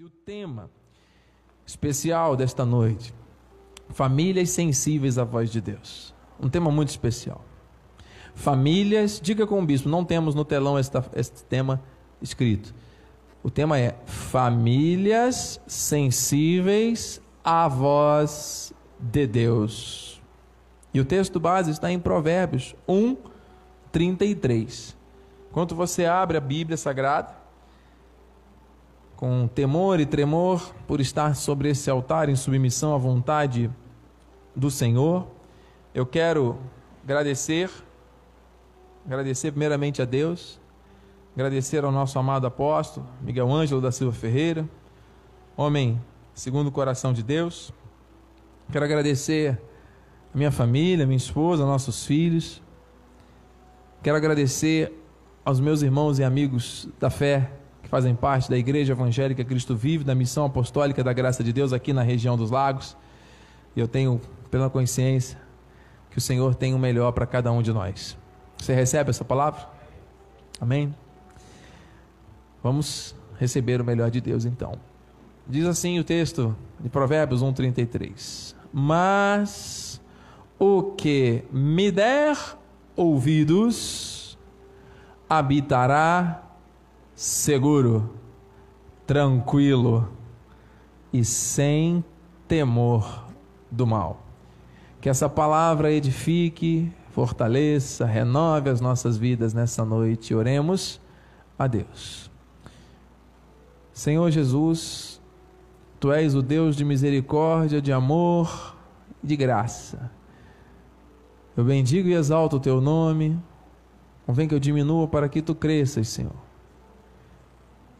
E o tema especial desta noite, famílias sensíveis à voz de Deus. Um tema muito especial. Famílias, diga com o bispo, não temos no telão esta, este tema escrito. O tema é famílias sensíveis à voz de Deus. E o texto base está em Provérbios 1, 33. Enquanto você abre a Bíblia Sagrada, com temor e tremor por estar sobre esse altar em submissão à vontade do Senhor, eu quero agradecer, agradecer primeiramente a Deus, agradecer ao nosso amado apóstolo Miguel Ângelo da Silva Ferreira, homem segundo o coração de Deus. Quero agradecer a minha família, minha esposa, nossos filhos. Quero agradecer aos meus irmãos e amigos da fé fazem parte da Igreja Evangélica Cristo Vive, da Missão Apostólica da Graça de Deus aqui na região dos Lagos. E eu tenho plena consciência que o Senhor tem o melhor para cada um de nós. Você recebe essa palavra? Amém? Vamos receber o melhor de Deus então. Diz assim o texto de Provérbios 1:33. Mas o que me der ouvidos habitará seguro, tranquilo e sem temor do mal. Que essa palavra edifique, fortaleça, renove as nossas vidas nessa noite. Oremos a Deus. Senhor Jesus, Tu és o Deus de misericórdia, de amor e de graça. Eu bendigo e exalto o Teu nome. Convém que eu diminua para que Tu cresças, Senhor.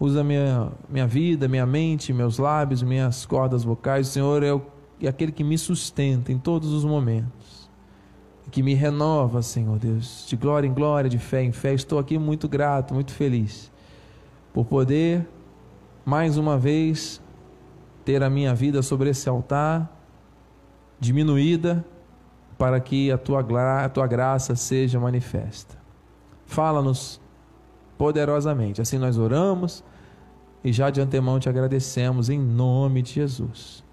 Usa minha, minha vida, minha mente, meus lábios, minhas cordas vocais. O Senhor é, o, é aquele que me sustenta em todos os momentos. Que me renova, Senhor Deus. De glória em glória, de fé em fé. Estou aqui muito grato, muito feliz. Por poder, mais uma vez, ter a minha vida sobre esse altar diminuída para que a tua, a tua graça seja manifesta. Fala-nos poderosamente. Assim nós oramos e já de antemão te agradecemos em nome de Jesus.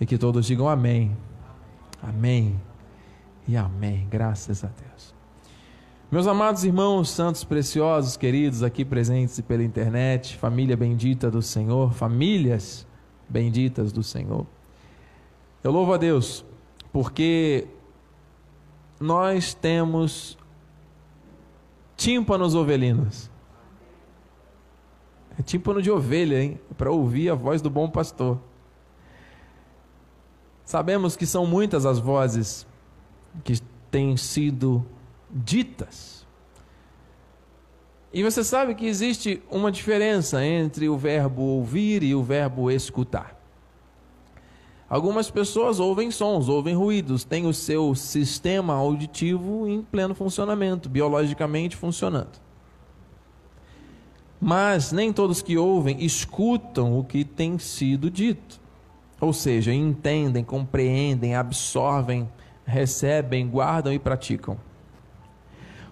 E que todos digam amém. Amém. E amém. Graças a Deus. Meus amados irmãos, santos preciosos, queridos, aqui presentes pela internet, família bendita do Senhor, famílias benditas do Senhor. Eu louvo a Deus, porque nós temos tímpanos ovelinos. É tímpano de ovelha, hein? Para ouvir a voz do bom pastor. Sabemos que são muitas as vozes que têm sido ditas. E você sabe que existe uma diferença entre o verbo ouvir e o verbo escutar. Algumas pessoas ouvem sons, ouvem ruídos, têm o seu sistema auditivo em pleno funcionamento, biologicamente funcionando. Mas nem todos que ouvem escutam o que tem sido dito. Ou seja, entendem, compreendem, absorvem, recebem, guardam e praticam.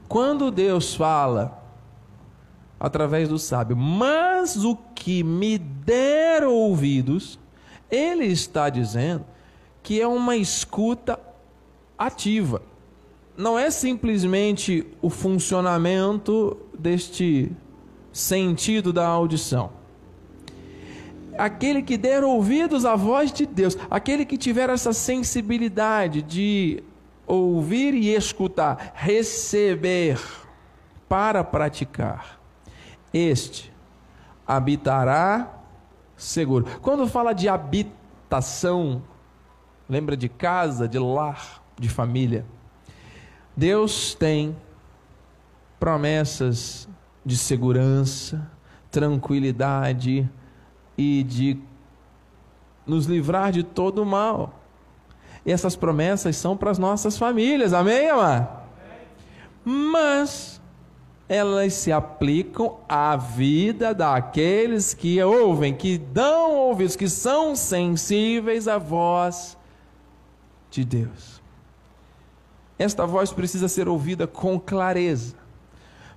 Quando Deus fala através do sábio, mas o que me der ouvidos, ele está dizendo que é uma escuta ativa. Não é simplesmente o funcionamento deste sentido da audição. Aquele que der ouvidos à voz de Deus, aquele que tiver essa sensibilidade de ouvir e escutar, receber para praticar, este habitará seguro. Quando fala de habitação, lembra de casa, de lar, de família. Deus tem promessas de segurança, tranquilidade e de nos livrar de todo o mal. E essas promessas são para as nossas famílias, amém, amado? Mas elas se aplicam à vida daqueles que ouvem, que dão ouvidos, que são sensíveis à voz de Deus. Esta voz precisa ser ouvida com clareza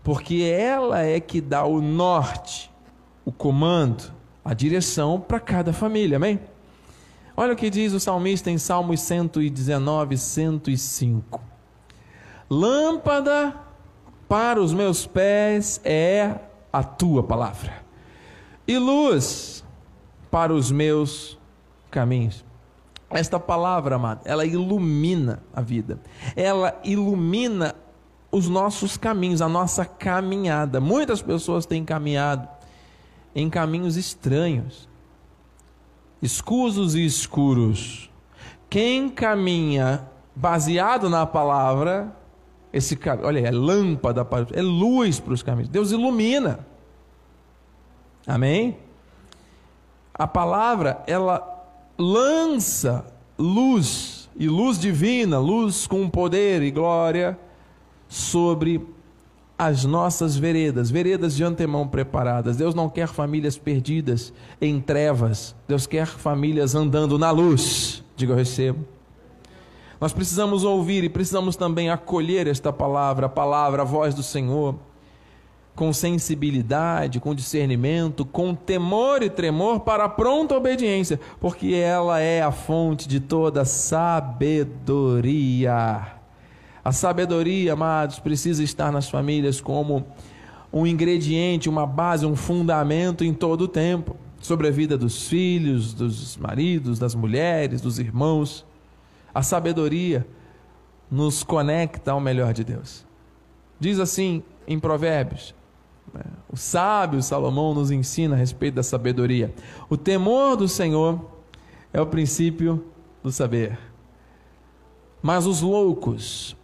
porque ela é que dá o norte, o comando, a direção para cada família, amém? Olha o que diz o salmista em Salmos 119, 105. Lâmpada para os meus pés é a tua palavra, e luz para os meus caminhos. Esta palavra, amado, ela ilumina a vida, ela ilumina os nossos caminhos, a nossa caminhada. Muitas pessoas têm caminhado em caminhos estranhos, escusos e escuros. Quem caminha baseado na palavra, esse olha, é lâmpada, é luz para os caminhos. Deus ilumina. Amém? A palavra, ela lança luz, e luz divina, luz com poder e glória, sobre as nossas veredas, veredas de antemão preparadas. Deus não quer famílias perdidas em trevas, Deus quer famílias andando na luz. Diga eu recebo. Nós precisamos ouvir e precisamos também acolher esta palavra, a palavra, a voz do Senhor com sensibilidade, com discernimento, com temor e tremor para a pronta obediência, porque ela é a fonte de toda sabedoria. A sabedoria, amados, precisa estar nas famílias como um ingrediente, uma base, um fundamento em todo o tempo sobre a vida dos filhos, dos maridos, das mulheres, dos irmãos. A sabedoria nos conecta ao melhor de Deus. Diz assim em Provérbios: né? O sábio Salomão nos ensina a respeito da sabedoria. O temor do Senhor é o princípio do saber. Mas os loucos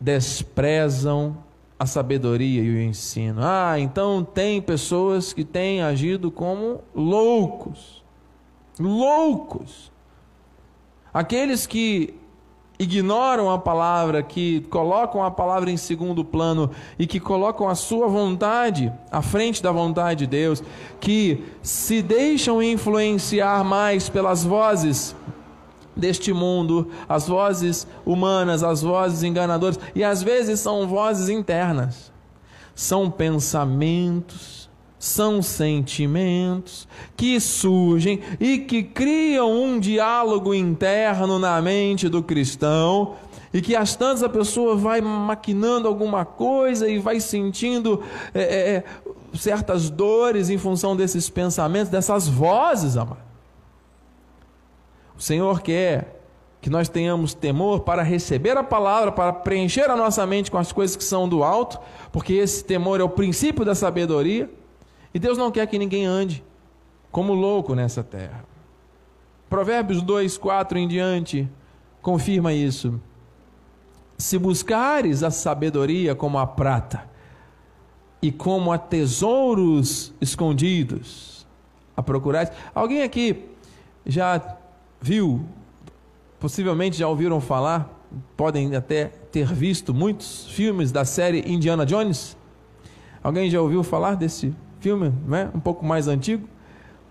desprezam a sabedoria e o ensino. Ah, então tem pessoas que têm agido como loucos. Loucos. Aqueles que ignoram a palavra, que colocam a palavra em segundo plano e que colocam a sua vontade à frente da vontade de Deus, que se deixam influenciar mais pelas vozes deste mundo, as vozes humanas, as vozes enganadoras, e às vezes são vozes internas, são pensamentos são sentimentos que surgem e que criam um diálogo interno na mente do cristão. E que às tantas a pessoa vai maquinando alguma coisa e vai sentindo é, é, é certas dores em função desses pensamentos, dessas vozes, amado. O Senhor quer que nós tenhamos temor para receber a palavra, para preencher a nossa mente com as coisas que são do alto, porque esse temor é o princípio da sabedoria e Deus não quer que ninguém ande como louco nessa terra. Provérbios 2, 4 em diante confirma isso. Se buscares a sabedoria como a prata e como a tesouros escondidos, a procurais. Alguém aqui já viu, possivelmente já ouviram falar, podem até ter visto muitos filmes da série Indiana Jones? Alguém já ouviu falar desse filme, né? um pouco mais antigo.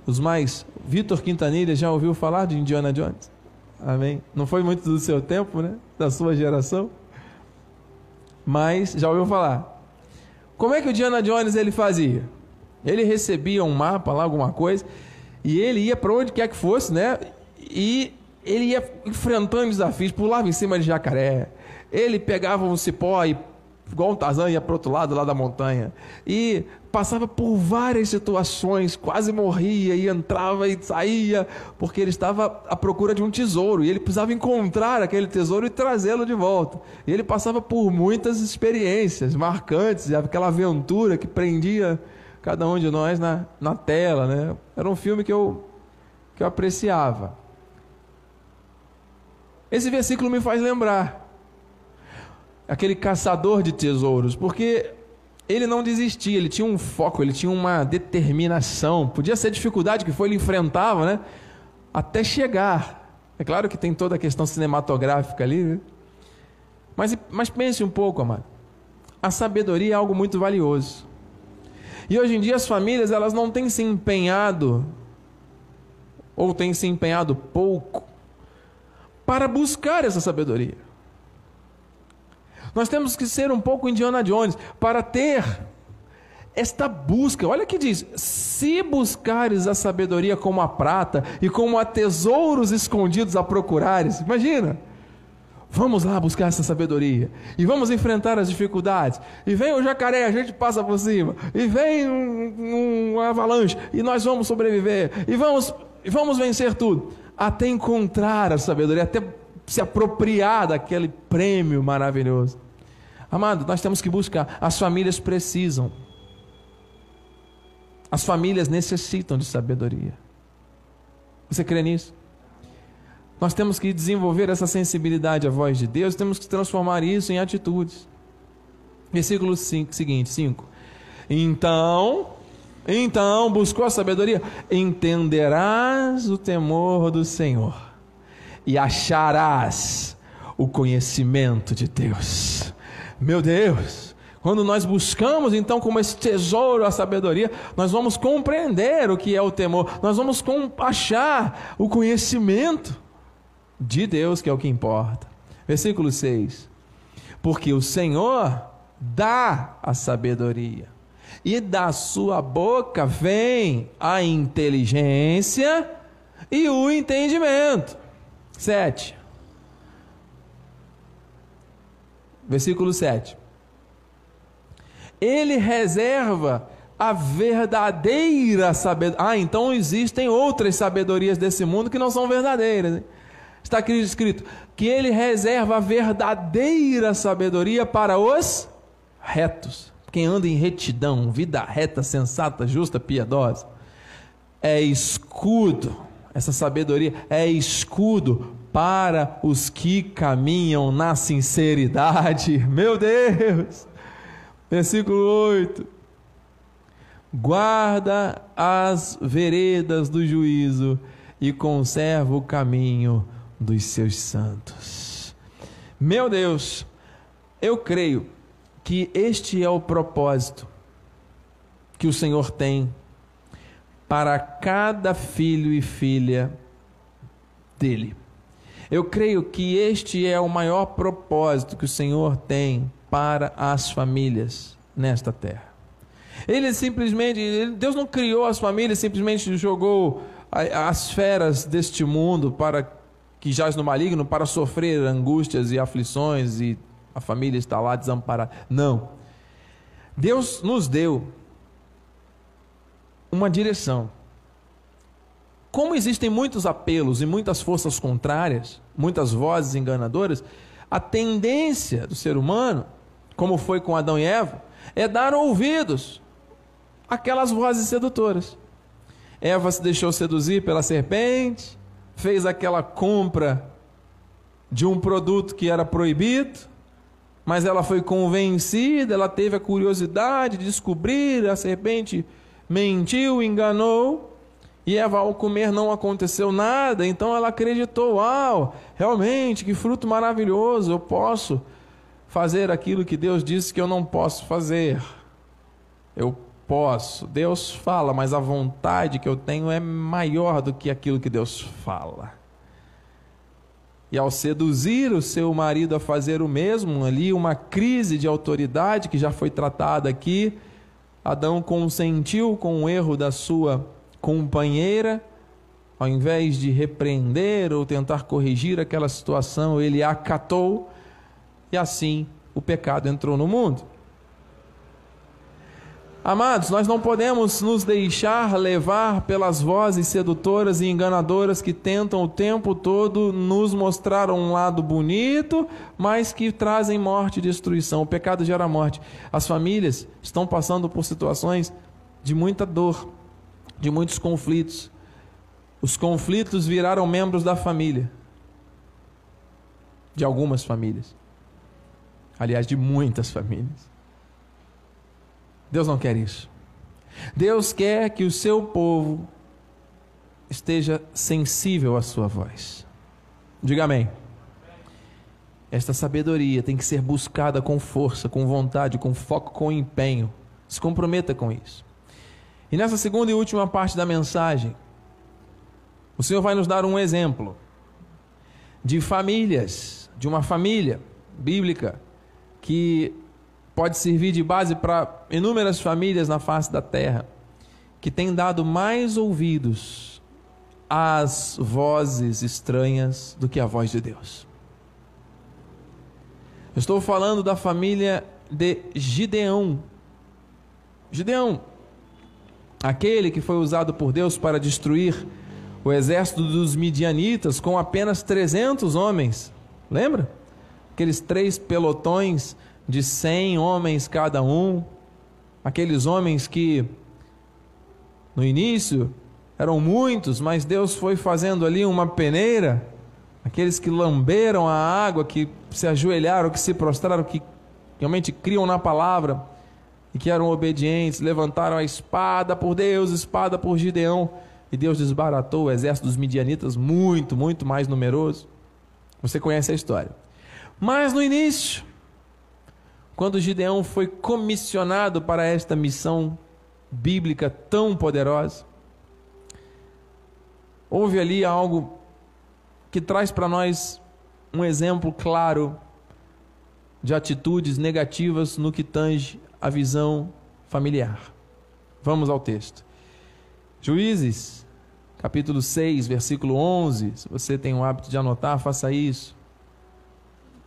Os mais. Vitor Quintanilha já ouviu falar de Indiana Jones? Amém? Não foi muito do seu tempo, né? Da sua geração. Mas já ouviu falar. Como é que o Indiana Jones ele fazia? Ele recebia um mapa lá, alguma coisa, e ele ia para onde quer que fosse, né? E ele ia enfrentando desafios, pulava em cima de jacaré. Ele pegava um cipó e igual um Tarzan ia para outro lado lá da montanha. E passava por várias situações, quase morria e entrava e saía, porque ele estava à procura de um tesouro e ele precisava encontrar aquele tesouro e trazê-lo de volta. E ele passava por muitas experiências marcantes, aquela aventura que prendia cada um de nós na, na tela, né? Era um filme que eu, que eu apreciava. Esse versículo me faz lembrar aquele caçador de tesouros, porque ele não desistia, ele tinha um foco, ele tinha uma determinação. Podia ser dificuldade que foi, ele enfrentava, né? Até chegar. É claro que tem toda a questão cinematográfica ali, né? Mas, mas pense um pouco, amado. A sabedoria é algo muito valioso. E hoje em dia as famílias elas não têm se empenhado ou têm se empenhado pouco para buscar essa sabedoria. Nós temos que ser um pouco Indiana Jones para ter esta busca, olha que diz: se buscares a sabedoria como a prata e como a tesouros escondidos a procurares, imagina. Vamos lá buscar essa sabedoria. E vamos enfrentar as dificuldades. E vem o jacaré, a gente passa por cima. E vem um, um avalanche, e nós vamos sobreviver. E vamos, vamos vencer tudo. Até encontrar a sabedoria, até se apropriar daquele prêmio maravilhoso. Amado, nós temos que buscar. As famílias precisam. As famílias necessitam de sabedoria. Você crê nisso? Nós temos que desenvolver essa sensibilidade à voz de Deus, temos que transformar isso em atitudes. Versículo 5, seguinte, 5. Então, então, buscou a sabedoria, entenderás o temor do Senhor e acharás o conhecimento de Deus. Meu Deus, quando nós buscamos então como esse tesouro a sabedoria, nós vamos compreender o que é o temor, nós vamos achar o conhecimento de Deus, que é o que importa. Versículo 6. Porque o Senhor dá a sabedoria, e da sua boca vem a inteligência e o entendimento. 7. Versículo 7. Ele reserva a verdadeira sabedoria. Ah, então existem outras sabedorias desse mundo que não são verdadeiras. Está aqui escrito que ele reserva a verdadeira sabedoria para os retos. Quem anda em retidão, vida reta, sensata, justa, piedosa, é escudo. Essa sabedoria é escudo para os que caminham na sinceridade. Meu Deus! Versículo 8. Guarda as veredas do juízo e conserva o caminho dos seus santos. Meu Deus, eu creio que este é o propósito que o Senhor tem para cada filho e filha dele. Eu creio que este é o maior propósito que o Senhor tem para as famílias nesta terra. Ele simplesmente, Deus não criou as famílias, simplesmente jogou as feras deste mundo para que jaz no maligno para sofrer angústias e aflições e a família está lá desamparada. Não. Deus nos deu uma direção. Como existem muitos apelos e muitas forças contrárias, muitas vozes enganadoras, a tendência do ser humano, como foi com Adão e Eva, é dar ouvidos àquelas vozes sedutoras. Eva se deixou seduzir pela serpente, fez aquela compra de um produto que era proibido, mas ela foi convencida, ela teve a curiosidade de descobrir, a serpente mentiu, enganou, e Eva ao comer não aconteceu nada, então ela acreditou: "Uau, realmente que fruto maravilhoso, eu posso fazer aquilo que Deus disse que eu não posso fazer". Eu posso. Deus fala, mas a vontade que eu tenho é maior do que aquilo que Deus fala. E ao seduzir o seu marido a fazer o mesmo, ali uma crise de autoridade que já foi tratada aqui, Adão consentiu com o erro da sua companheira, ao invés de repreender ou tentar corrigir aquela situação, ele acatou, e assim o pecado entrou no mundo. Amados, nós não podemos nos deixar levar pelas vozes sedutoras e enganadoras que tentam o tempo todo nos mostrar um lado bonito, mas que trazem morte e destruição. O pecado gera morte. As famílias estão passando por situações de muita dor, de muitos conflitos. Os conflitos viraram membros da família. De algumas famílias. Aliás, de muitas famílias. Deus não quer isso. Deus quer que o seu povo esteja sensível à sua voz. Diga amém. Esta sabedoria tem que ser buscada com força, com vontade, com foco, com empenho. Se comprometa com isso. E nessa segunda e última parte da mensagem, o Senhor vai nos dar um exemplo de famílias, de uma família bíblica que pode servir de base para inúmeras famílias na face da terra que têm dado mais ouvidos às vozes estranhas do que à voz de Deus. Eu estou falando da família de Gideão. Gideão, aquele que foi usado por Deus para destruir o exército dos midianitas com apenas 300 homens. Lembra? Aqueles três pelotões de 100 homens cada um. Aqueles homens que no início eram muitos, mas Deus foi fazendo ali uma peneira. Aqueles que lamberam a água, que se ajoelharam, que se prostraram, que realmente criam na palavra e que eram obedientes, levantaram a espada por Deus, espada por Gideão, e Deus desbaratou o exército dos midianitas, muito, muito mais numeroso. Você conhece a história. Mas no início, quando Gideão foi comissionado para esta missão bíblica tão poderosa, houve ali algo que traz para nós um exemplo claro de atitudes negativas no que tange a visão familiar. Vamos ao texto. Juízes, capítulo 6, versículo 11. Se você tem o hábito de anotar, faça isso.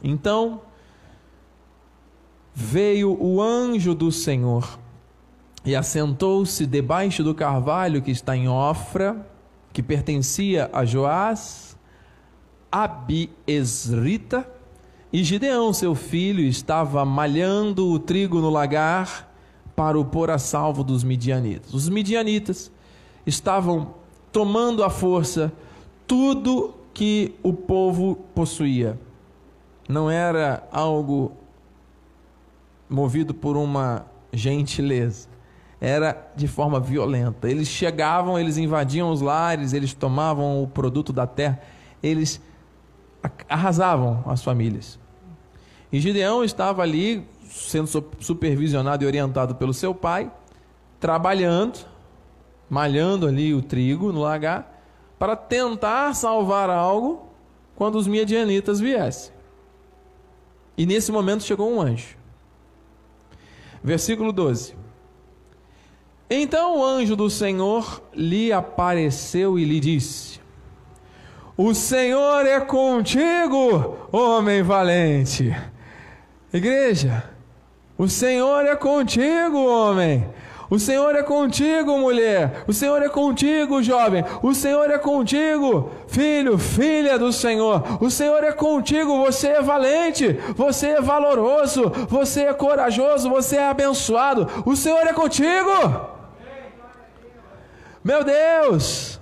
Então veio o anjo do Senhor e assentou-se debaixo do carvalho que está em Ofra, que pertencia a Joás, Abiesrita, e Gideão, seu filho, estava malhando o trigo no lagar para o pôr a salvo dos midianitas. Os midianitas estavam tomando à força tudo que o povo possuía. Não era algo movido por uma gentileza. Era de forma violenta. Eles chegavam, eles invadiam os lares, eles tomavam o produto da terra, eles arrasavam as famílias. E Gideão estava ali, sendo supervisionado e orientado pelo seu pai, trabalhando, malhando ali o trigo no lagar, para tentar salvar algo quando os midianitas viessem. E nesse momento chegou um anjo. Versículo 12. Então o anjo do Senhor lhe apareceu e lhe disse: O Senhor é contigo, homem valente. Igreja, o Senhor é contigo, homem. O Senhor é contigo, mulher. O Senhor é contigo, jovem. O Senhor é contigo, filho, filha do Senhor. O Senhor é contigo. Você é valente. Você é valoroso. Você é corajoso. Você é abençoado. O Senhor é contigo. Meu Deus.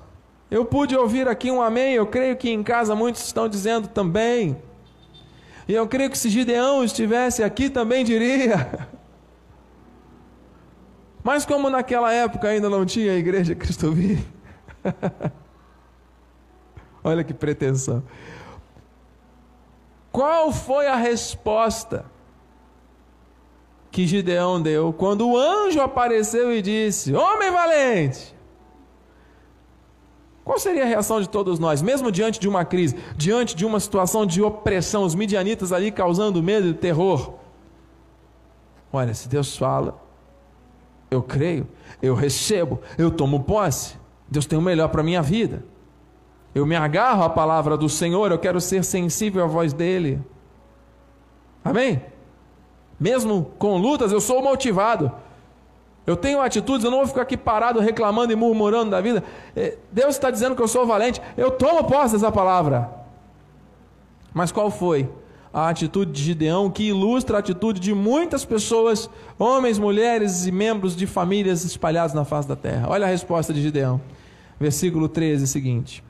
Eu pude ouvir aqui um amém. Eu creio que em casa muitos estão dizendo também. E eu creio que se Gideão estivesse aqui também diria. Mas como naquela época ainda não tinha a igreja Cristo vive. Olha que pretensão. Qual foi a resposta que Gideão deu quando o anjo apareceu e disse: Homem valente, qual seria a reação de todos nós, mesmo diante de uma crise, diante de uma situação de opressão, os midianitas ali causando medo e terror? Olha, se Deus fala, eu creio, eu recebo, eu tomo posse. Deus tem o melhor para a minha vida. Eu me agarro à palavra do Senhor, eu quero ser sensível à voz dEle. Amém? Mesmo com lutas, eu sou motivado. Eu tenho atitudes, eu não vou ficar aqui parado reclamando e murmurando da vida. É, Deus está dizendo que eu sou valente, eu tomo posse dessa palavra. Mas qual foi a atitude de Gideão que ilustra a atitude de muitas pessoas, homens, mulheres e membros de famílias espalhados na face da terra? Olha a resposta de Gideão, versículo 13 seguinte.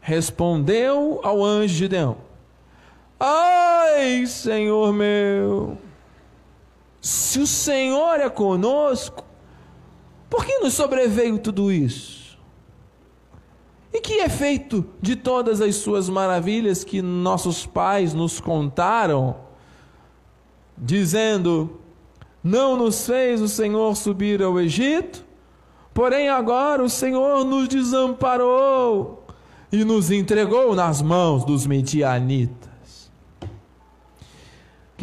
Respondeu ao anjo Gideão: Ai, Senhor meu se o Senhor é conosco, por que nos sobreveio tudo isso? E que é feito de todas as suas maravilhas que nossos pais nos contaram, dizendo: Não nos fez o Senhor subir ao Egito, porém agora o Senhor nos desamparou e nos entregou nas mãos dos medianitas.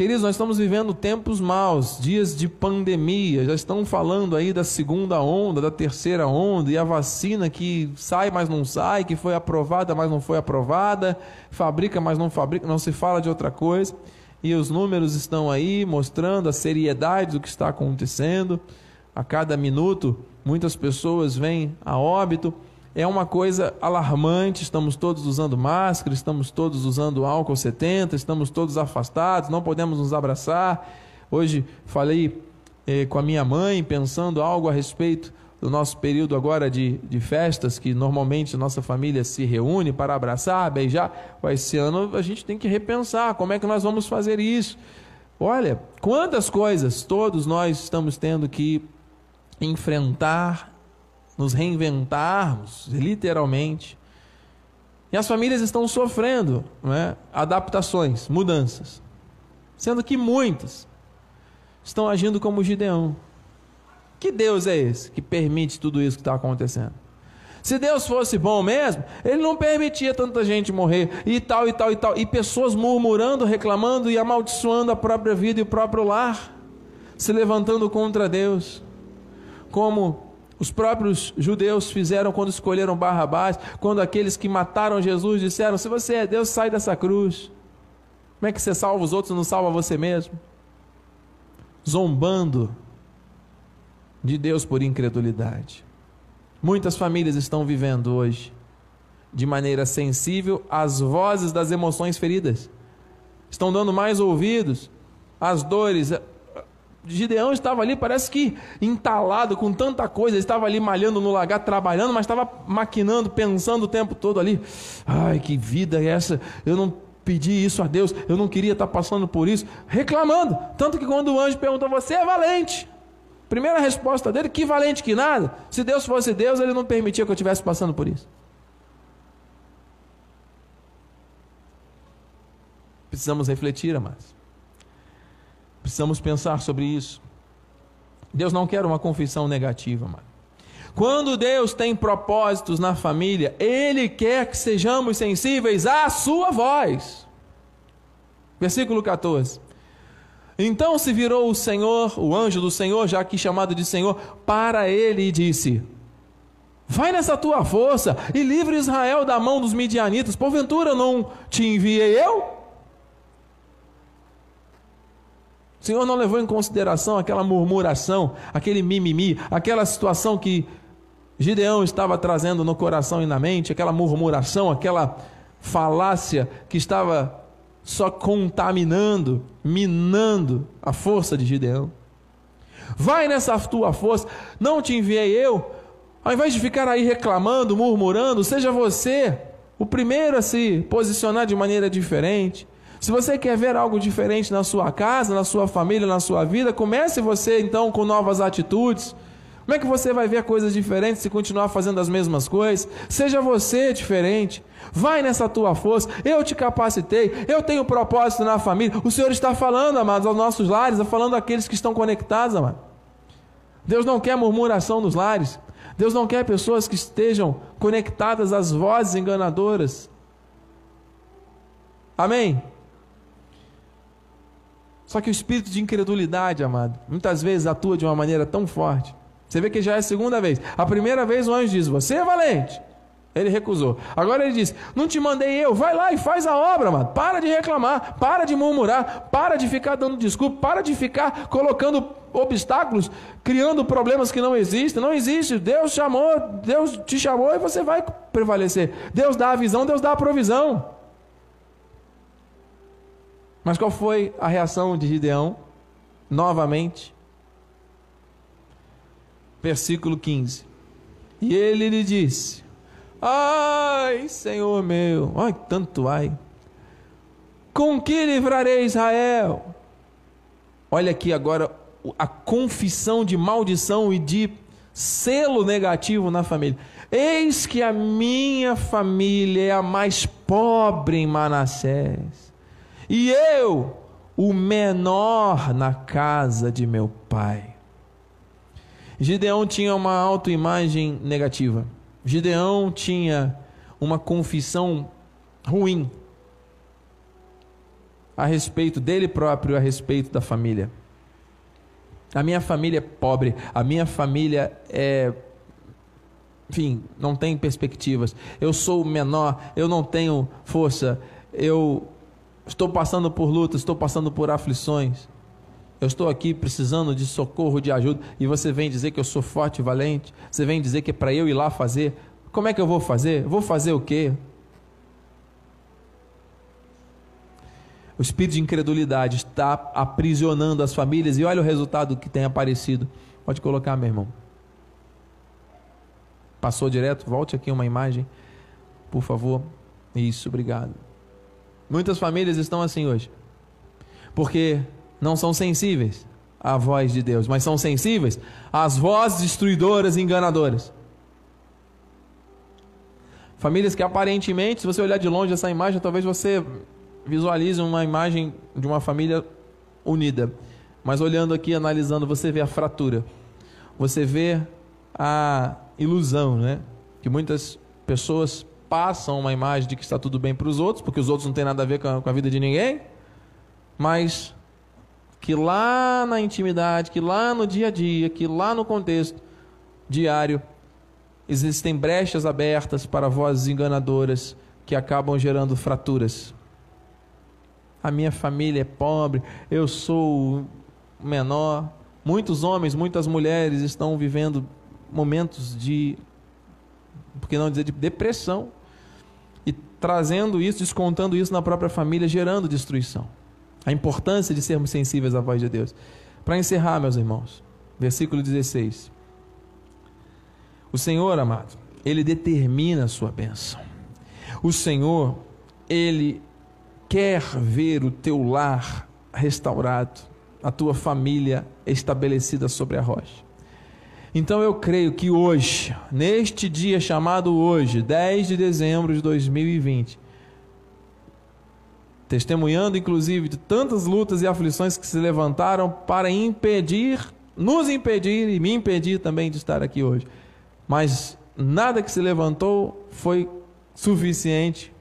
Queridos, nós estamos vivendo tempos maus, dias de pandemia, já estão falando aí da segunda onda, da terceira onda, e a vacina que sai, mas não sai, que foi aprovada, mas não foi aprovada, fabrica, mas não fabrica, não se fala de outra coisa, e os números estão aí mostrando a seriedade do que está acontecendo. A cada minuto, muitas pessoas vêm a óbito é uma coisa alarmante. Estamos todos usando máscara, estamos todos usando álcool 70, estamos todos afastados, não podemos nos abraçar. Hoje falei eh, com a minha mãe, pensando algo a respeito do nosso período agora de, de festas, que normalmente nossa família se reúne para abraçar, beijar. Esse ano a gente tem que repensar como é que nós vamos fazer isso. Olha, quantas coisas todos nós estamos tendo que enfrentar nos reinventarmos, literalmente. E as famílias estão sofrendo é, adaptações, mudanças. Sendo que muitas estão agindo como Gideão. Que Deus é esse que permite tudo isso que está acontecendo? Se Deus fosse bom mesmo, Ele não permitia tanta gente morrer, e tal, e tal, e tal, e pessoas murmurando, reclamando e amaldiçoando a própria vida e o próprio lar, se levantando contra Deus, como os próprios judeus fizeram quando escolheram Barrabás, quando aqueles que mataram Jesus disseram: Se você é Deus, sai dessa cruz. Como é que você salva os outros e não salva você mesmo? Zombando de Deus por incredulidade. Muitas famílias estão vivendo hoje de maneira sensível às vozes das emoções feridas. Estão dando mais ouvidos às dores, Gideão estava ali, parece que entalado com tanta coisa, ele estava ali malhando no lagar, trabalhando, mas estava maquinando, pensando o tempo todo ali. Ai, que vida é essa? Eu não pedi isso a Deus, eu não queria estar passando por isso, reclamando. Tanto que quando o anjo perguntou: Você é valente? Primeira resposta dele: Que valente que nada. Se Deus fosse Deus, ele não permitia que eu estivesse passando por isso. Precisamos refletir, amados. Precisamos pensar sobre isso. Deus não quer uma confissão negativa, mano. Quando Deus tem propósitos na família, Ele quer que sejamos sensíveis à Sua voz. Versículo 14. Então se virou o Senhor, o anjo do Senhor, já aqui chamado de Senhor, para ele e disse: Vai nessa tua força e livre Israel da mão dos midianitas. Porventura não te enviei eu? O Senhor não levou em consideração aquela murmuração, aquele mimimi, aquela situação que Gideão estava trazendo no coração e na mente, aquela murmuração, aquela falácia que estava só contaminando, minando a força de Gideão. Vai nessa tua força, não te enviei eu. Ao invés de ficar aí reclamando, murmurando, seja você o primeiro a se posicionar de maneira diferente. Se você quer ver algo diferente na sua casa, na sua família, na sua vida, comece você então com novas atitudes. Como é que você vai ver coisas diferentes se continuar fazendo as mesmas coisas? Seja você diferente. Vai nessa tua força. Eu te capacitei. Eu tenho propósito na família. O Senhor está falando, amados, aos nossos lares, está falando àqueles que estão conectados, amados. Deus não quer murmuração nos lares. Deus não quer pessoas que estejam conectadas às vozes enganadoras. Amém? Só que o espírito de incredulidade, amado, muitas vezes atua de uma maneira tão forte. Você vê que já é a segunda vez. A primeira vez o anjo diz: Você é valente. Ele recusou. Agora ele diz: Não te mandei eu, vai lá e faz a obra, mano. Para de reclamar, para de murmurar, para de ficar dando desculpa, para de ficar colocando obstáculos, criando problemas que não existem. Não existe. Deus chamou, Deus te chamou e você vai prevalecer. Deus dá a visão, Deus dá a provisão. Mas qual foi a reação de Gideão? Novamente, versículo 15. E ele lhe disse: Ai, Senhor meu, ai, tanto ai. Com que livrarei Israel? Olha aqui agora a confissão de maldição e de selo negativo na família. Eis que a minha família é a mais pobre em Manassés e eu, o menor na casa de meu pai. Gideão tinha uma autoimagem negativa. Gideão tinha uma confissão ruim a respeito dele próprio, a respeito da família. A minha família é pobre, a minha família é. Enfim, não tem perspectivas. Eu sou o menor, eu não tenho força, eu estou passando por lutas, estou passando por aflições. Eu estou aqui precisando de socorro, de ajuda, e você vem dizer que eu sou forte e valente. Você vem dizer que é para eu ir lá fazer. Como é que eu vou fazer? Vou fazer o quê? O espírito de incredulidade está aprisionando as famílias e olha o resultado que tem aparecido. Pode colocar, meu irmão. Passou direto? Volte aqui uma imagem, por favor. Isso, obrigado. Muitas famílias estão assim hoje. Porque não são sensíveis à voz de Deus, mas são sensíveis às vozes destruidoras e enganadoras. Famílias que aparentemente, se você olhar de longe essa imagem, talvez você visualize uma imagem de uma família unida. Mas olhando aqui, analisando, você vê a fratura. Você vê a ilusão, né? Que muitas pessoas passam uma imagem de que está tudo bem para os outros, porque os outros não têm nada a ver com a, com a vida de ninguém, mas que lá na intimidade, que lá no dia a dia, que lá no contexto diário, existem brechas abertas para vozes enganadoras que acabam gerando fraturas a minha família é pobre, eu sou menor. Muitos homens, muitas mulheres estão vivendo momentos de, por que não dizer, de depressão. Trazendo isso, descontando isso na própria família, gerando destruição. A importância de sermos sensíveis à voz de Deus. Para encerrar, meus irmãos, versículo 16. O Senhor, amado, Ele determina a sua bênção. O Senhor, Ele quer ver o teu lar restaurado, a tua família estabelecida sobre a rocha. Então eu creio que hoje, neste dia chamado hoje, 10 de dezembro de 2020, testemunhando inclusive de tantas lutas e aflições que se levantaram para impedir, nos impedir e me impedir também de estar aqui hoje. Mas nada que se levantou foi suficiente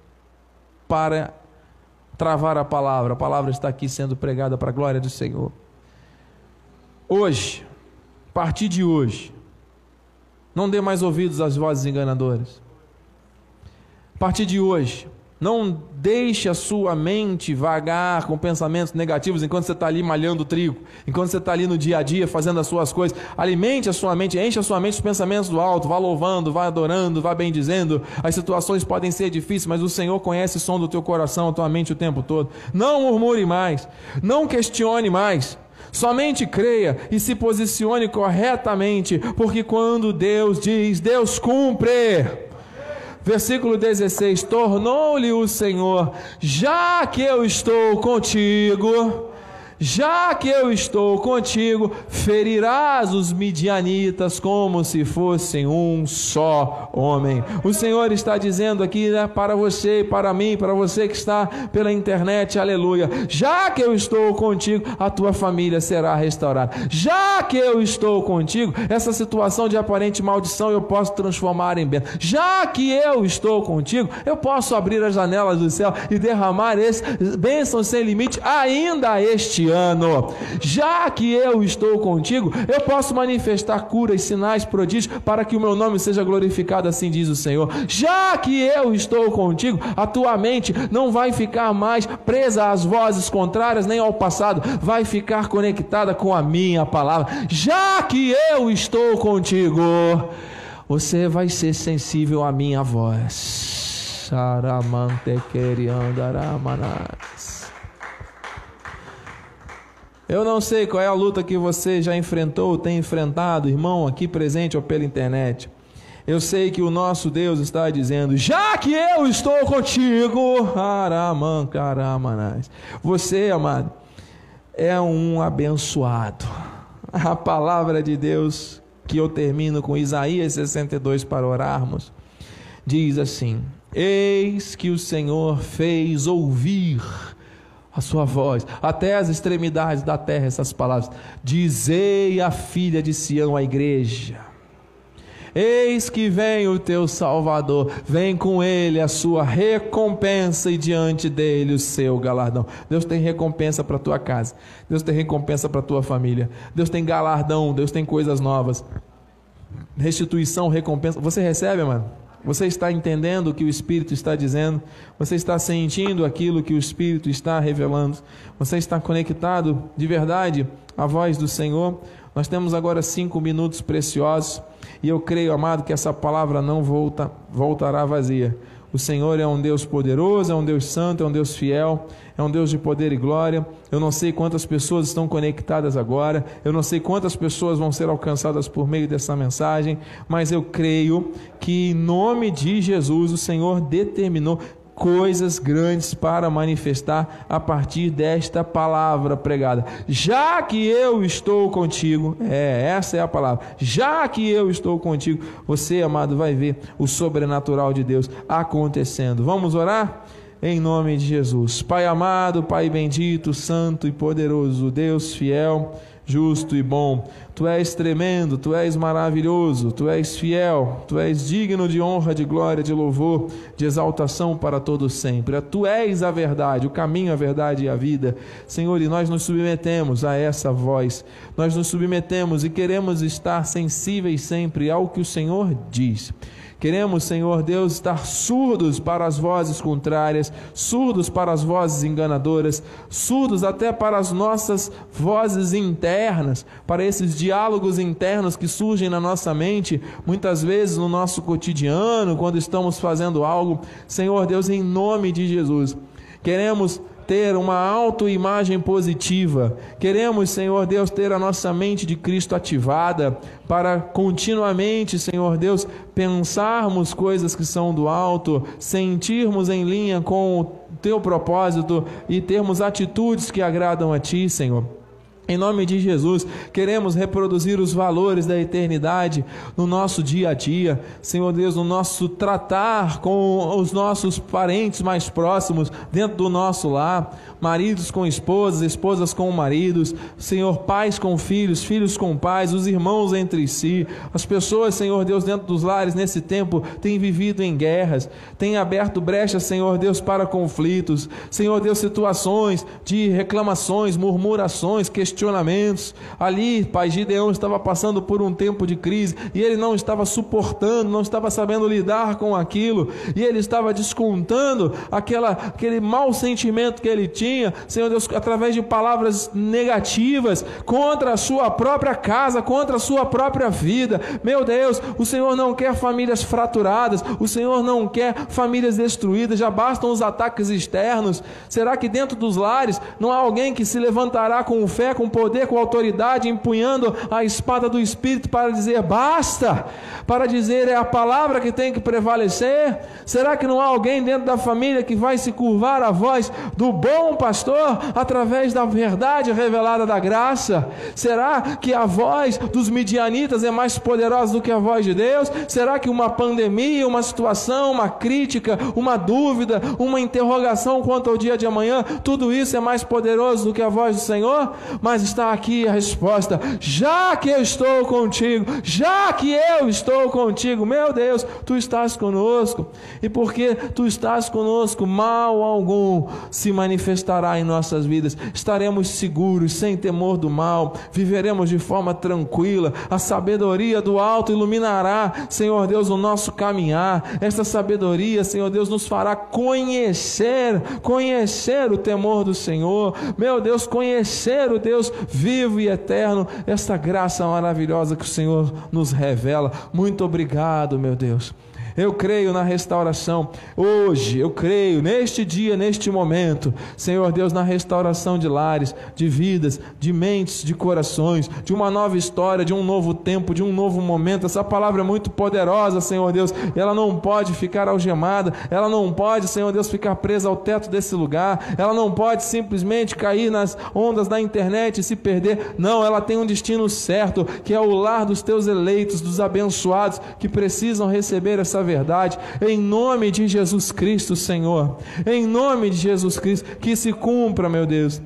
para travar a palavra. A palavra está aqui sendo pregada para a glória do Senhor. Hoje, a partir de hoje, não dê mais ouvidos às vozes enganadoras. A partir de hoje, não deixe a sua mente vagar com pensamentos negativos enquanto você está ali malhando o trigo, enquanto você está ali no dia a dia fazendo as suas coisas. Alimente a sua mente, enche a sua mente de pensamentos do alto, vá louvando, vá adorando, vá bendizendo. As situações podem ser difíceis, mas o Senhor conhece o som do teu coração, a tua mente o tempo todo. Não murmure mais, não questione mais. Somente creia e se posicione corretamente, porque quando Deus diz, Deus cumpre. Versículo 16: Tornou-lhe o Senhor, já que eu estou contigo, já que eu estou contigo, ferirás os midianitas como se fossem um só homem. O Senhor está dizendo aqui né, para você, para mim, para você que está pela internet, aleluia. Já que eu estou contigo, a tua família será restaurada. Já que eu estou contigo, essa situação de aparente maldição eu posso transformar em bênção. Já que eu estou contigo, eu posso abrir as janelas do céu e derramar esse bênção sem limite ainda este ano. Já que eu estou contigo, eu posso manifestar curas, sinais, prodígios, para que o meu nome seja glorificado, assim diz o Senhor. Já que eu estou contigo, a tua mente não vai ficar mais presa às vozes contrárias, nem ao passado, vai ficar conectada com a minha palavra. Já que eu estou contigo, você vai ser sensível à minha voz. Saramante queriandaramanás. Eu não sei qual é a luta que você já enfrentou, tem enfrentado, irmão, aqui presente ou pela internet. Eu sei que o nosso Deus está dizendo: já que eu estou contigo, araman, caramanás. Você, amado, é um abençoado. A palavra de Deus, que eu termino com Isaías 62 para orarmos, diz assim: Eis que o Senhor fez ouvir a sua voz, até as extremidades da terra, essas palavras. Dizei a filha de Sião, a igreja. Eis que vem o teu Salvador, vem com ele a sua recompensa e diante dele o seu galardão. Deus tem recompensa para tua casa, Deus tem recompensa para tua família, Deus tem galardão, Deus tem coisas novas. Restituição, recompensa. Você recebe, mano? Você está entendendo o que o Espírito está dizendo? Você está sentindo aquilo que o Espírito está revelando? Você está conectado de verdade à voz do Senhor? Nós temos agora cinco minutos preciosos e eu creio, amado, que essa palavra não volta, voltará vazia. O Senhor é um Deus poderoso, é um Deus santo, é um Deus fiel, é um Deus de poder e glória. Eu não sei quantas pessoas estão conectadas agora, eu não sei quantas pessoas vão ser alcançadas por meio dessa mensagem, mas eu creio que em nome de Jesus o Senhor determinou coisas grandes para manifestar a partir desta palavra pregada. Já que eu estou contigo, é, essa é a palavra. Já que eu estou contigo, você, amado, vai ver o sobrenatural de Deus acontecendo. Vamos orar? Em nome de Jesus. Pai amado, Pai bendito, santo e poderoso, Deus fiel, justo e bom. Tu és tremendo, tu és maravilhoso, tu és fiel, tu és digno de honra, de glória, de louvor, de exaltação para todos sempre. Tu és a verdade, o caminho, a verdade e a vida. Senhor, e nós nos submetemos a essa voz. Nós nos submetemos e queremos estar sensíveis sempre ao que o Senhor diz. Queremos, Senhor Deus, estar surdos para as vozes contrárias, surdos para as vozes enganadoras, surdos até para as nossas vozes internas, para esses diálogos internos que surgem na nossa mente, muitas vezes no nosso cotidiano, quando estamos fazendo algo. Senhor Deus, em nome de Jesus, queremos ter uma autoimagem positiva. Queremos, Senhor Deus, ter a nossa mente de Cristo ativada para continuamente, Senhor Deus, pensarmos coisas que são do alto, sentirmos em linha com o teu propósito e termos atitudes que agradam a ti, Senhor. Em nome de Jesus, queremos reproduzir os valores da eternidade no nosso dia a dia, Senhor Deus, no nosso tratar com os nossos parentes mais próximos, dentro do nosso lar, maridos com esposas, esposas com maridos, Senhor, pais com filhos, filhos com pais, os irmãos entre si, as pessoas, Senhor Deus, dentro dos lares nesse tempo têm vivido em guerras, têm aberto brechas, Senhor Deus, para conflitos, Senhor Deus, situações de reclamações, murmurações, questionamentos questionamentos. Ali, pai Gideão estava passando por um tempo de crise e ele não estava suportando, não estava sabendo lidar com aquilo, e ele estava descontando aquela, aquele mau sentimento que ele tinha, Senhor Deus, através de palavras negativas contra a sua própria casa, contra a sua própria vida. Meu Deus, o Senhor não quer famílias fraturadas, o Senhor não quer famílias destruídas, já bastam os ataques externos. Será que dentro dos lares não há alguém que se levantará com fé, com poder, com autoridade, empunhando a espada do Espírito para dizer basta, para dizer é a palavra que tem que prevalecer? Será que não há alguém dentro da família que vai se curvar à voz do bom pastor através da verdade revelada da graça? Será que a voz dos midianitas é mais poderosa do que a voz de Deus? Será que uma pandemia, uma situação, uma crítica, uma dúvida, uma interrogação quanto ao dia de amanhã, tudo isso é mais poderoso do que a voz do Senhor? Mas mas está aqui a resposta: já que eu estou contigo, já que eu estou contigo, meu Deus, tu estás conosco, e porque tu estás conosco, mal algum se manifestará em nossas vidas, estaremos seguros, sem temor do mal, viveremos de forma tranquila, a sabedoria do alto iluminará, Senhor Deus, o nosso caminhar, essa sabedoria, Senhor Deus, nos fará conhecer, conhecer o temor do Senhor, meu Deus, conhecer o Deus vivo e eterno, esta graça maravilhosa que o Senhor nos revela. Muito obrigado, meu Deus. Eu creio na restauração. Hoje, eu creio neste dia, neste momento, Senhor Deus, na restauração de lares, de vidas, de mentes, de corações, de uma nova história, de um novo tempo, de um novo momento. Essa palavra é muito poderosa, Senhor Deus. Ela não pode ficar algemada, ela não pode, Senhor Deus, ficar presa ao teto desse lugar. Ela não pode simplesmente cair nas ondas da internet e se perder. Não, ela tem um destino certo, que é o lar dos teus eleitos, dos abençoados que precisam receber essa verdade, em nome de Jesus Cristo, Senhor, em nome de Jesus Cristo, que se cumpra, meu Deus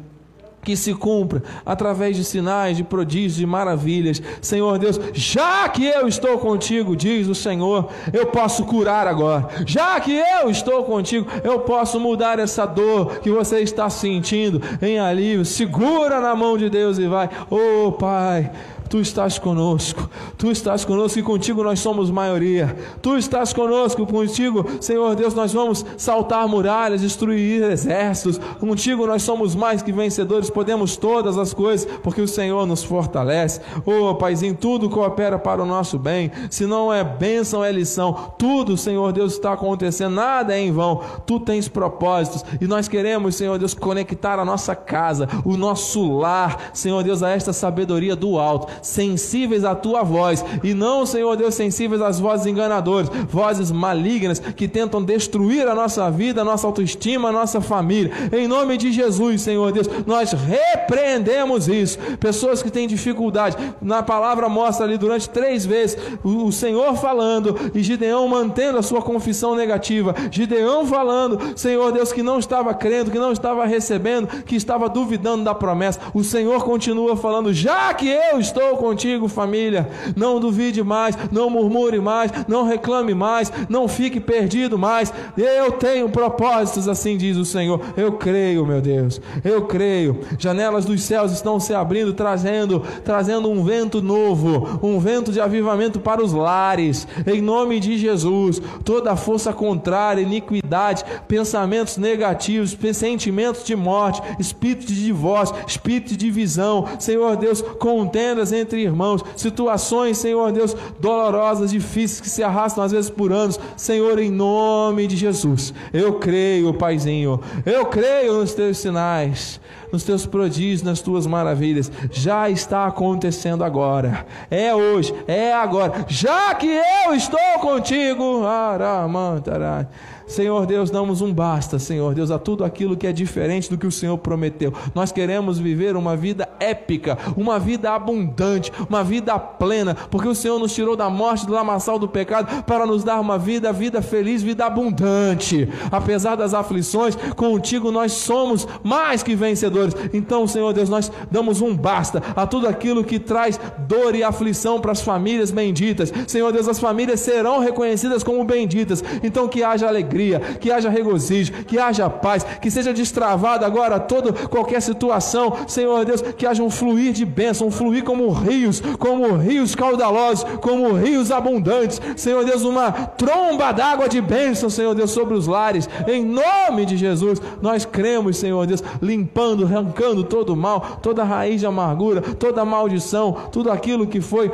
que se cumpra através de sinais, de prodígios, de maravilhas. Senhor Deus, já que eu estou contigo, diz o Senhor, eu posso curar agora. Já que eu estou contigo, eu posso mudar essa dor que você está sentindo em alívio. Segura na mão de Deus e vai. Oh, Pai, Tu estás conosco, Tu estás conosco e contigo nós somos maioria. Tu estás conosco, contigo, Senhor Deus, nós vamos saltar muralhas, destruir exércitos. Contigo nós somos mais que vencedores, podemos todas as coisas, porque o Senhor nos fortalece. Oh, Paizinho, tudo coopera para o nosso bem. Se não é bênção, é lição. Tudo, Senhor Deus, está acontecendo, nada é em vão. Tu tens propósitos e nós queremos, Senhor Deus, conectar a nossa casa, o nosso lar, Senhor Deus, a esta sabedoria do alto sensíveis à tua voz, e não, Senhor Deus, sensíveis às vozes enganadoras, vozes malignas que tentam destruir a nossa vida, a nossa autoestima, a nossa família. Em nome de Jesus, Senhor Deus, nós repreendemos isso. Pessoas que têm dificuldade, na palavra mostra ali durante três vezes o, Senhor falando e Gideão mantendo a sua confissão negativa. Gideão falando, Senhor Deus, que não estava crendo, que não estava recebendo, que estava duvidando da promessa. O Senhor continua falando, já que eu estou estou contigo, família. Não duvide mais, não murmure mais, não reclame mais, não fique perdido mais. Eu tenho propósitos, assim diz o Senhor. Eu creio, meu Deus. Eu creio. Janelas dos céus estão se abrindo, trazendo, trazendo um vento novo, um vento de avivamento para os lares. Em nome de Jesus, toda força contrária, iniquidade, pensamentos negativos, sentimentos de morte, espírito de divórcio, espírito de divisão, Senhor Deus, contendas entre irmãos, situações, Senhor Deus, dolorosas, difíceis, que se arrastam às vezes por anos. Senhor, em nome de Jesus, eu creio, Paizinho, eu creio nos teus sinais, nos teus prodígios, nas tuas maravilhas. Já está acontecendo agora, é hoje, é agora, já que eu estou contigo. Aramantarai. Senhor Deus, damos um basta, Senhor Deus, a tudo aquilo que é diferente do que o Senhor prometeu. Nós queremos viver uma vida épica, uma vida abundante, uma vida plena, porque o Senhor nos tirou da morte, do lamaçal do pecado, para nos dar uma vida, vida feliz, vida abundante. Apesar das aflições, contigo nós somos mais que vencedores. Então, Senhor Deus, nós damos um basta a tudo aquilo que traz dor e aflição para as famílias benditas. Senhor Deus, as famílias serão reconhecidas como benditas. Então, que haja alegria alegria, que haja regozijo, que haja paz, que seja destravada agora toda qualquer situação, Senhor Deus, que haja um fluir de bênção, um fluir como rios, como rios caudalosos, como rios abundantes, Senhor Deus, uma tromba d'água de bênção, Senhor Deus, sobre os lares, em nome de Jesus, nós cremos, Senhor Deus, limpando, arrancando todo o mal, toda raiz de amargura, toda maldição, tudo aquilo que foi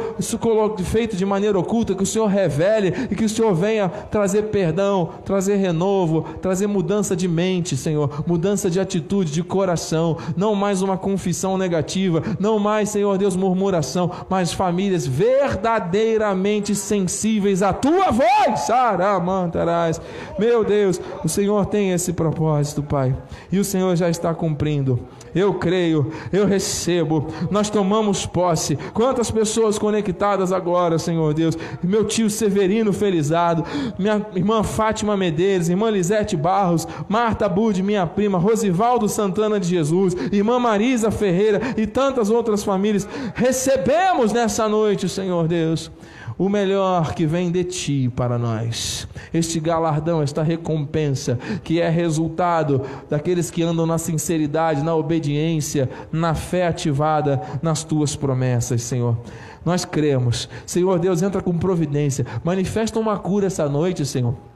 feito de maneira oculta, que o Senhor revele e que o Senhor venha trazer perdão, trazer renovo, trazer mudança de mente, Senhor, mudança de atitude, de coração, não mais uma confissão negativa, não mais, Senhor Deus, murmuração, mas famílias verdadeiramente sensíveis à tua voz, Saramantarás. Meu Deus, o Senhor tem esse propósito, Pai, e o Senhor já está cumprindo eu creio, eu recebo, nós tomamos posse. Quantas pessoas conectadas agora, Senhor Deus, meu tio Severino Felizado, minha irmã Fátima Medeiros, irmã Lisete Barros, Marta Bud, minha prima, Rosivaldo Santana de Jesus, irmã Marisa Ferreira e tantas outras famílias, recebemos nessa noite, Senhor Deus o melhor que vem de ti para nós. Este galardão, esta recompensa, que é resultado daqueles que andam na sinceridade, na obediência, na fé ativada nas tuas promessas, Senhor. Nós cremos. Senhor Deus, entra com providência. Manifesta uma cura essa noite, Senhor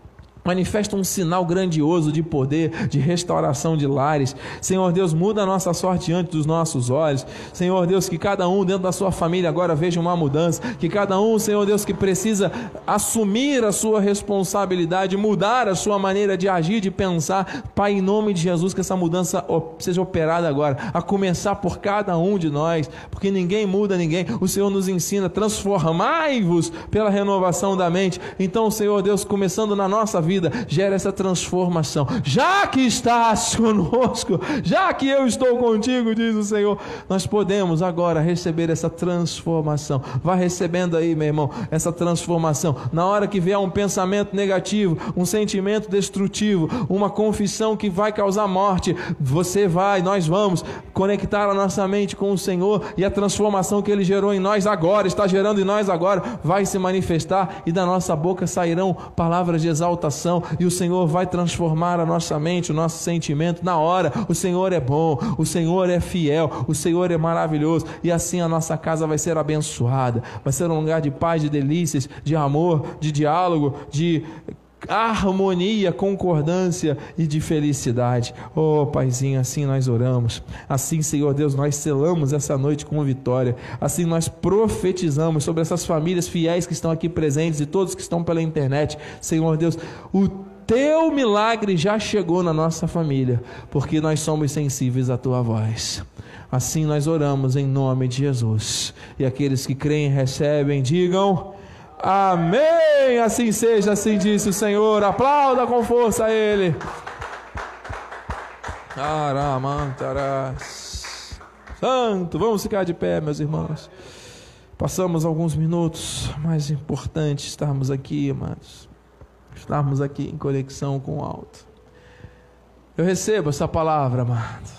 manifesta um sinal grandioso de poder, de restauração de lares. Senhor Deus, muda a nossa sorte diante dos nossos olhos. Senhor Deus, que cada um dentro da sua família agora veja uma mudança. Que cada um, Senhor Deus, que precisa assumir a sua responsabilidade, mudar a sua maneira de agir, de pensar. Pai, em nome de Jesus, que essa mudança seja operada agora, a começar por cada um de nós, porque ninguém muda ninguém. O Senhor nos ensina, transformai-vos pela renovação da mente. Então, Senhor Deus, começando na nossa vida, vida, gera essa transformação. Já que estás conosco, já que eu estou contigo, diz o Senhor, nós podemos agora receber essa transformação. Vá recebendo aí, meu irmão, essa transformação. Na hora que vier um pensamento negativo, um sentimento destrutivo, uma confissão que vai causar morte, você vai, nós vamos conectar a nossa mente com o Senhor e a transformação que Ele gerou em nós agora, está gerando em nós agora, vai se manifestar e da nossa boca sairão palavras de exaltação e o Senhor vai transformar a nossa mente, o nosso sentimento na hora. O Senhor é bom, o Senhor é fiel, o Senhor é maravilhoso e assim a nossa casa vai ser abençoada, vai ser um lugar de paz, de delícias, de amor, de diálogo, de harmonia, concordância e de felicidade. Oh, Paizinho, assim nós oramos. Assim, Senhor Deus, nós selamos essa noite com vitória. Assim nós profetizamos sobre essas famílias fiéis que estão aqui presentes e todos que estão pela internet. Senhor Deus, o teu milagre já chegou na nossa família, porque nós somos sensíveis à tua voz. Assim nós oramos em nome de Jesus. E aqueles que creem recebem, digam: Amém. Assim seja, assim disse o Senhor. Aplauda com força a Ele. Santo, vamos ficar de pé, meus irmãos. Passamos alguns minutos, mas é importante estarmos aqui, amados. Estarmos aqui em conexão com o alto. Eu recebo essa palavra, amado.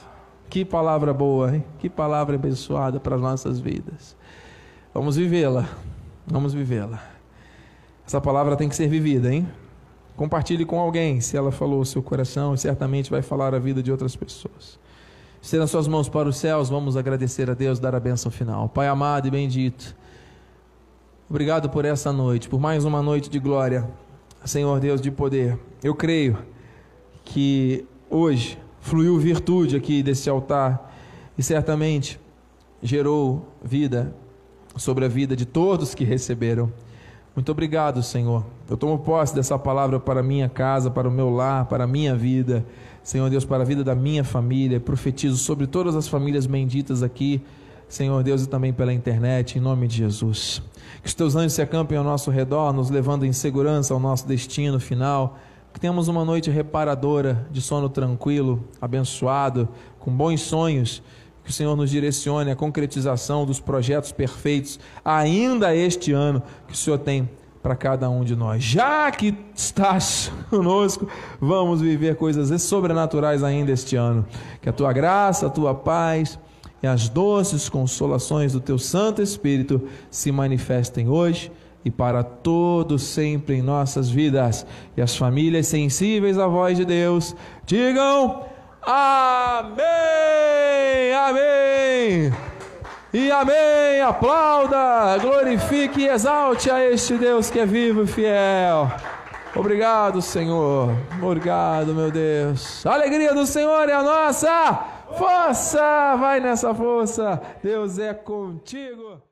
Que palavra boa, hein? Que palavra abençoada para as nossas vidas. Vamos vivê-la. Vamos vivê-la. Essa palavra tem que ser vivida, hein? Compartilhe com alguém se ela falou o seu coração certamente vai falar a vida de outras pessoas. Estenda suas mãos para os céus, vamos agradecer a Deus, dar a bênção final. Pai amado e bendito, obrigado por essa noite, por mais uma noite de glória, Senhor Deus de poder. Eu creio que hoje fluiu virtude aqui desse altar e certamente gerou vida sobre a vida de todos que receberam. Muito obrigado, Senhor. Eu tomo posse dessa palavra para minha casa, para o meu lar, para a minha vida. Senhor Deus, para a vida da minha família. Profetizo sobre todas as famílias benditas aqui, Senhor Deus, e também pela internet, em nome de Jesus. Que os teus anjos se acampem ao nosso redor, nos levando em segurança ao nosso destino final. Que tenhamos uma noite reparadora, de sono tranquilo, abençoado, com bons sonhos que o Senhor nos direcione à concretização dos projetos perfeitos ainda este ano que o Senhor tem para cada um de nós. Já que estás conosco, vamos viver coisas sobrenaturais ainda este ano. Que a tua graça, a tua paz e as doces consolações do teu Santo Espírito se manifestem hoje e para todo sempre em nossas vidas. E as famílias sensíveis à voz de Deus digam: Amém! Amém! E amém! Aplauda, glorifique e exalte a este Deus que é vivo e fiel. Obrigado, Senhor. Obrigado, meu Deus. A alegria do Senhor é a nossa força. Vai nessa força. Deus é contigo.